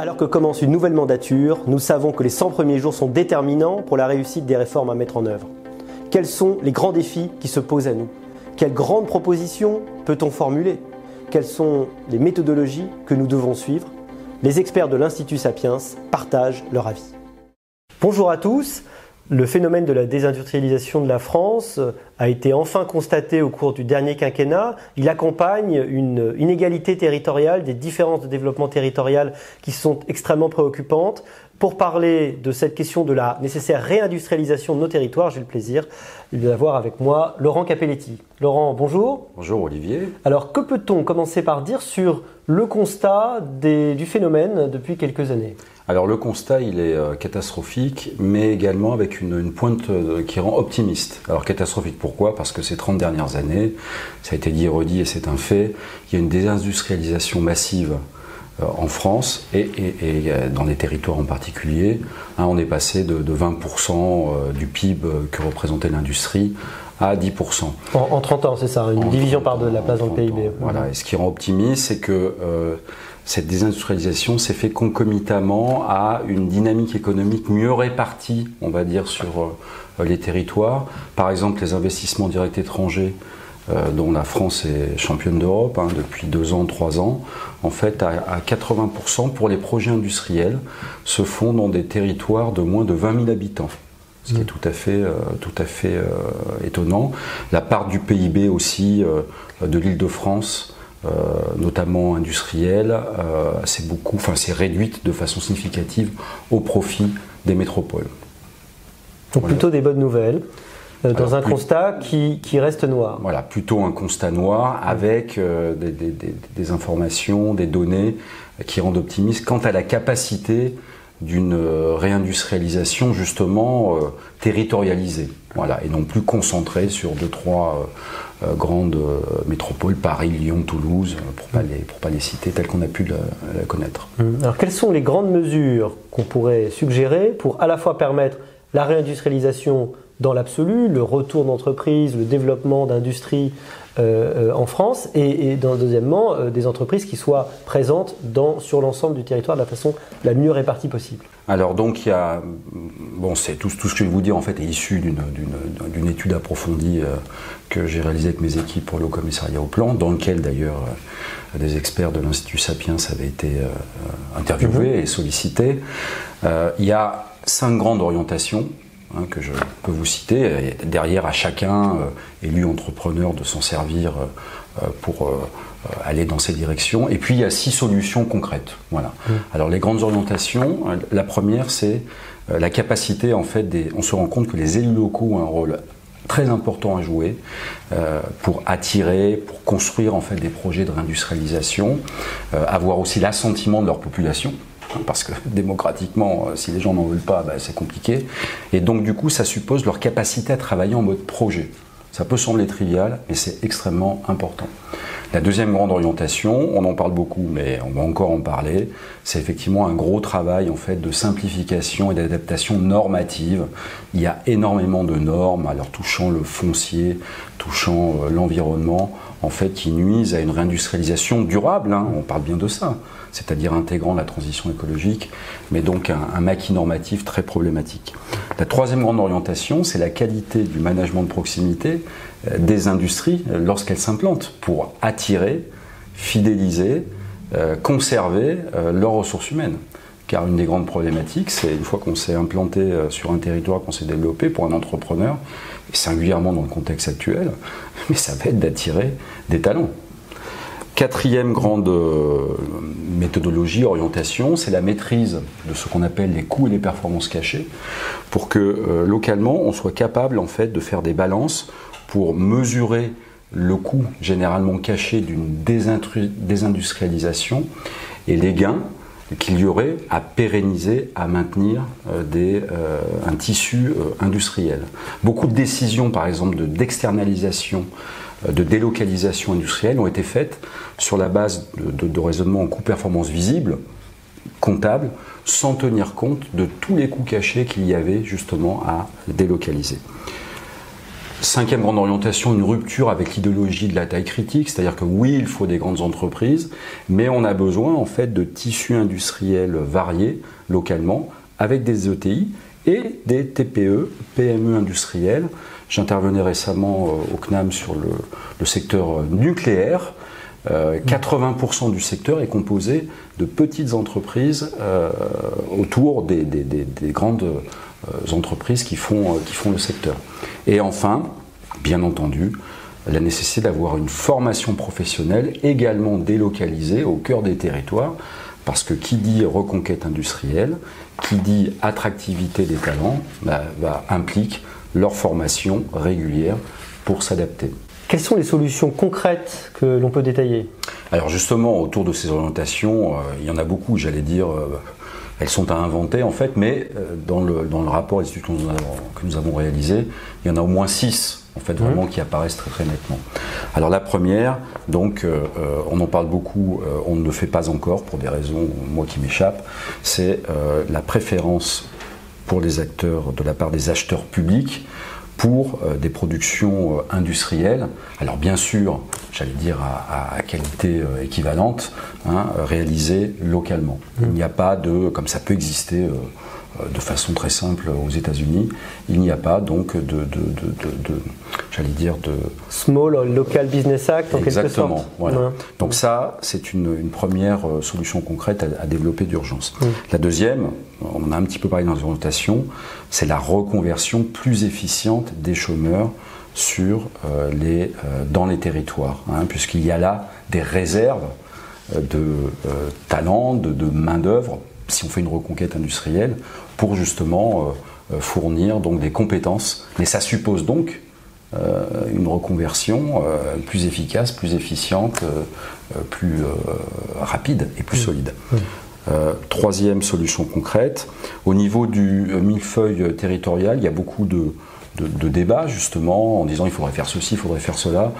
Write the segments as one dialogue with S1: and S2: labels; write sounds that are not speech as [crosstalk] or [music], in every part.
S1: Alors que commence une nouvelle mandature, nous savons que les 100 premiers jours sont déterminants pour la réussite des réformes à mettre en œuvre. Quels sont les grands défis qui se posent à nous? Quelles grandes propositions peut-on formuler? Quelles sont les méthodologies que nous devons suivre? Les experts de l'Institut Sapiens partagent leur avis. Bonjour à tous. Le phénomène de la désindustrialisation de la France a été enfin constaté au cours du dernier quinquennat. Il accompagne une inégalité territoriale, des différences de développement territorial qui sont extrêmement préoccupantes. Pour parler de cette question de la nécessaire réindustrialisation de nos territoires, j'ai le plaisir d'avoir avec moi Laurent Capelletti. Laurent, bonjour.
S2: Bonjour Olivier.
S1: Alors que peut-on commencer par dire sur le constat du phénomène depuis quelques années?
S2: Alors le constat, il est euh, catastrophique, mais également avec une, pointe euh, qui rend optimiste. Alors catastrophique, pourquoi? Parce que ces 30 dernières années, ça a été dit et redit, et c'est un fait, il y a une désindustrialisation massive en France et, dans les territoires en particulier. Hein, on est passé de, 20% du PIB que représentait l'industrie à 10%.
S1: En, 30 ans, c'est ça, une division par deux de la place dans le PIB.
S2: Voilà, et ce qui rend optimiste, c'est que cette désindustrialisation s'est fait concomitamment à une dynamique économique mieux répartie, on va dire, sur euh, les territoires. Par exemple, les investissements directs étrangers, euh, dont la France est championne d'Europe hein, depuis deux ans, trois ans, en fait, à, 80% pour les projets industriels, se font dans des territoires de moins de 20 000 habitants ce qui est mmh. tout à fait, euh, tout à fait étonnant. La part du PIB aussi de l'île de France euh, notamment industrielle, euh, c'est beaucoup, enfin c'est réduite de façon significative au profit des métropoles.
S1: Donc plutôt des bonnes nouvelles. Euh, dans un constat qui, qui, reste noir.
S2: Voilà, plutôt un constat noir avec des, des, des, informations, des données qui rendent optimiste quant à la capacité d'une réindustrialisation justement territorialisée, voilà, et non plus concentrée sur deux trois euh, grandes euh, métropoles, Paris, Lyon, Toulouse, euh, pour ne pas, les, pas les citer telles qu'on a pu la, connaître.
S1: Hum. Alors quelles sont les grandes mesures qu'on pourrait suggérer pour à la fois permettre la réindustrialisation dans l'absolu, le retour d'entreprises, le développement d'industries en France, et, deuxièmement, des entreprises qui soient présentes dans, sur l'ensemble du territoire de la façon la mieux répartie possible.
S2: Alors donc il y a, bon c'est tout, tout, ce que je vais vous dire en fait est issu d'une étude approfondie euh, que j'ai réalisée avec mes équipes pour le commissariat au plan, dans lequel d'ailleurs euh, des experts de l'Institut Sapiens avaient été euh, interviewés mhm. et sollicités. il y a cinq grandes orientations hein, que je peux vous citer. Derrière à chacun, élu entrepreneur, de s'en servir pour euh, aller dans ces directions. Et puis il y a six solutions concrètes. Voilà. Mmh. Alors les grandes orientations, euh, la première c'est euh, la capacité en fait des, on se rend compte que les élus locaux ont un rôle très important à jouer pour attirer, pour construire en fait des projets de réindustrialisation, avoir aussi l'assentiment de leur population parce que [laughs] démocratiquement, si les gens n'en veulent pas, bah, c'est compliqué. Et donc du coup, ça suppose leur capacité à travailler en mode projet. Ça peut sembler trivial, mais c'est extrêmement important. La deuxième grande orientation, on en parle beaucoup, mais on va encore en parler, c'est effectivement un gros travail en fait de simplification et d'adaptation normative. Il y a énormément de normes, alors touchant le foncier, touchant euh, l'environnement, en fait, qui nuisent à une réindustrialisation durable. Hein. on parle bien de ça, c'est-à-dire intégrant la transition écologique, mais donc un, maquis normatif très problématique. La troisième grande orientation, c'est la qualité du management de proximité euh, des industries euh, lorsqu'elles s'implantent pour attirer, fidéliser, euh, conserver leurs ressources humaines. Car une des grandes problématiques, c'est une fois qu'on s'est implanté sur un territoire, qu'on s'est développé pour un entrepreneur, singulièrement dans le contexte actuel, [laughs] mais ça va être d'attirer des talents. Quatrième grande méthodologie, orientation, c'est la maîtrise de ce qu'on appelle les coûts et les performances cachées, pour que localement on soit capable en fait de faire des balances pour mesurer le coût généralement caché d'une désindustrialisation et les gains qu'il y aurait à pérenniser, à maintenir euh, euh, un tissu euh, industriel. Beaucoup de décisions, par exemple, d'externalisation, de, délocalisation industrielle ont été faites sur la base de, de raisonnements en coût-performance visible, comptable, sans tenir compte de tous les coûts cachés qu'il y avait justement à délocaliser. Cinquième grande orientation, une rupture avec l'idéologie de la taille critique, c'est-à-dire que oui, il faut des grandes entreprises, mais on a besoin en fait de tissus industriels variés localement, avec des ETI et des TPE, PME industriels. J'intervenais récemment euh, au CNAM sur le, secteur nucléaire. 80% du secteur est composé de petites entreprises euh, autour des, grandes euh, entreprises qui font, qui font le secteur. Et enfin, bien entendu, la nécessité d'avoir une formation professionnelle également délocalisée au cœur des territoires, parce que qui dit reconquête industrielle, qui dit attractivité des talents, bah, bah, implique leur formation régulière pour s'adapter.
S1: Quelles sont les solutions concrètes que l'on peut détailler?
S2: Alors justement, autour de ces orientations, euh, il y en a beaucoup, j'allais dire, euh, elles sont à inventer en fait, mais euh, dans, le, dans le rapport que nous, avons, que nous avons réalisé, il y en a au moins six en fait vraiment mmh. qui apparaissent très très nettement. Alors la première, donc on en parle beaucoup, on ne le fait pas encore pour des raisons moi qui m'échappent, c'est la préférence pour les acteurs de la part des acheteurs publics pour euh, des productions euh, industrielles. Alors bien sûr, j'allais dire à, qualité euh, équivalente, hein, réalisées localement. Mmh. Il n'y a pas de, comme ça peut exister de façon très simple aux États-Unis. Il n'y a pas donc de, de, de, j'allais dire de
S1: small local business act en
S2: Exactement,
S1: quelque sorte.
S2: Voilà. Donc ça, c'est une, une, première euh, solution concrète à, développer d'urgence. La deuxième, on a un petit peu parlé dans les orientations, c'est la reconversion plus efficiente des chômeurs sur euh, les, euh, dans les territoires, hein, puisqu'il y a là des réserves de talents, de, de main-d'œuvre si on fait une reconquête industrielle, pour justement euh, euh, fournir donc des compétences. Mais ça suppose donc euh, une reconversion plus efficace, plus efficiente, plus rapide et plus solide. Troisième solution concrète, au niveau du millefeuille territorial, il y a beaucoup de, de, débats justement en disant il faudrait faire ceci, il faudrait faire cela.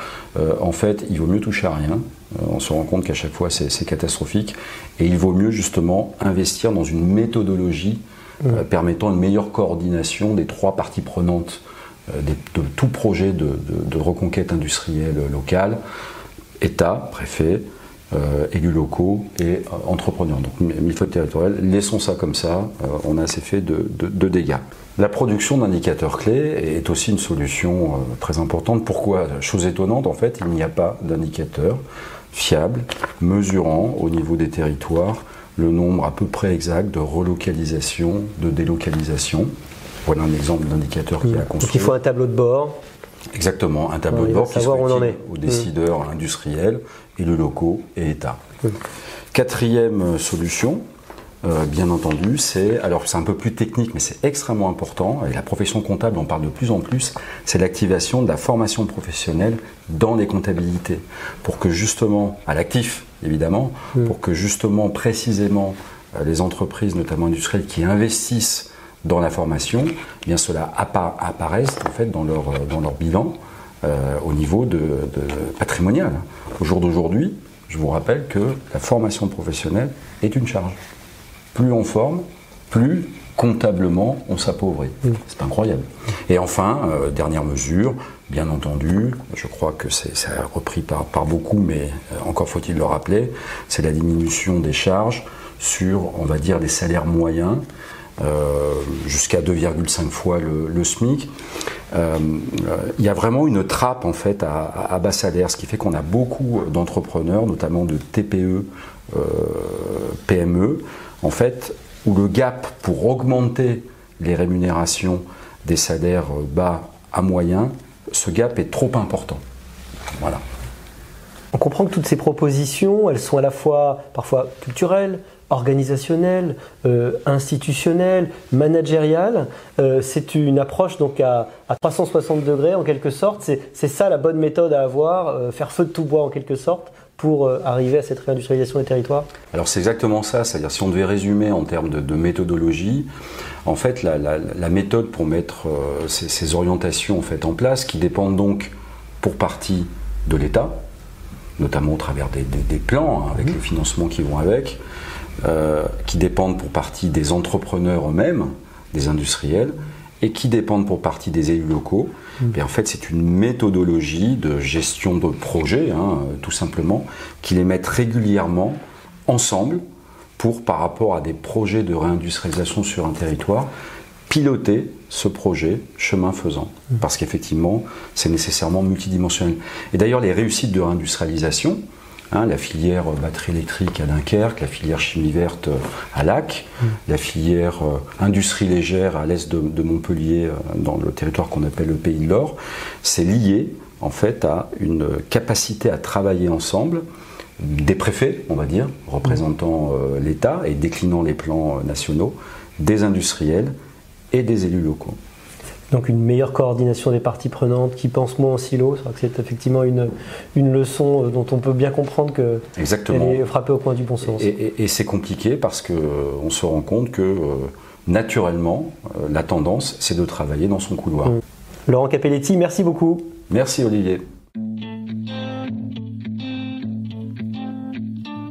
S2: en fait, il vaut mieux toucher à rien. on se rend compte qu'à chaque fois c'est catastrophique et il vaut mieux justement investir dans une méthodologie euh, permettant une meilleure coordination des trois parties prenantes euh, de tout projet de, reconquête industrielle locale, État, préfet, euh, élus locaux et entrepreneurs. Donc millefeuille territorial, laissons ça comme ça, on a assez fait de, dégâts. La production d'indicateurs clés est aussi une solution très importante. Pourquoi? Chose étonnante, en fait, il n'y a pas d'indicateurs fiables, mesurant au niveau des territoires le nombre à peu près exact de relocalisation, de délocalisation. Voilà un exemple d'indicateur qui a construit.
S1: Donc il faut un tableau de bord.
S2: Exactement, un tableau de bord qui soit utile aux décideurs mmh. industriels, élus locaux et États. Mmh. Quatrième solution, euh, bien entendu, c'est, alors c'est un peu plus technique, mais c'est extrêmement important, et la profession comptable en parle de plus en plus, c'est l'activation de la formation professionnelle dans les comptabilités, pour que justement, à l'actif évidemment, mm. pour que justement, précisément, euh, les entreprises, notamment industrielles, qui investissent dans la formation, eh bien cela apparaisse en fait dans leur, euh, dans leur bilan au niveau de, de patrimonial. Au jour d'aujourd'hui, je vous rappelle que la formation professionnelle est une charge plus on forme, plus comptablement on s'appauvrit. C'est incroyable. Et enfin, euh, dernière mesure, bien entendu, je crois que c'est repris par, par, beaucoup, mais euh, encore faut-il le rappeler, c'est la diminution des charges sur, on va dire, des salaires moyens. Euh, jusqu'à 2,5 fois le, SMIC. Il y a vraiment une trappe en fait à, à bas salaire, ce qui fait qu'on a beaucoup d'entrepreneurs, notamment de TPE, PME, en fait, où le gap pour augmenter les rémunérations des salaires bas à moyen, ce gap est trop important. Voilà.
S1: On comprend que toutes ces propositions, elles sont à la fois parfois culturelles, organisationnelles, euh, institutionnelles, managériales. Euh, c'est une approche donc à, 360 degrés en quelque sorte. C'est ça la bonne méthode à avoir, euh, faire feu de tout bois en quelque sorte pour euh, arriver à cette réindustrialisation des territoires
S2: Alors c'est exactement ça, c'est-à-dire si on devait résumer en termes de, méthodologie, en fait la, méthode pour mettre ces, orientations en, fait, en place, qui dépendent donc pour partie de l'État, notamment au travers des, plans hein, avec mmh. les financements qui vont avec, euh, qui dépendent pour partie des entrepreneurs eux-mêmes, des industriels, et qui dépendent pour partie des élus locaux. Et en fait, c'est une méthodologie de gestion de projet, hein, tout simplement, qui les mettent régulièrement ensemble pour, par rapport à des projets de réindustrialisation sur un territoire, piloter ce projet chemin faisant. Parce qu'effectivement, c'est nécessairement multidimensionnel. Et d'ailleurs, les réussites de réindustrialisation, Hein, la filière batterie électrique à Dunkerque, la filière chimie verte à Lac, la filière euh, industrie légère à l'est de, Montpellier, euh, dans le territoire qu'on appelle le Pays de l'Or, c'est lié en fait à une capacité à travailler ensemble des préfets, on va dire, représentant euh, l'État et déclinant les plans nationaux, des industriels et des élus locaux.
S1: Donc une meilleure coordination des parties prenantes qui pensent moins en silo, c'est effectivement une, une leçon euh, dont on peut bien comprendre que
S2: Exactement.
S1: est frappée au coin du bon sens.
S2: Et, c'est compliqué parce qu'on euh, se rend compte que euh, naturellement, la tendance, c'est de travailler dans son couloir.
S1: Laurent Capelletti, merci beaucoup.
S2: Merci Olivier.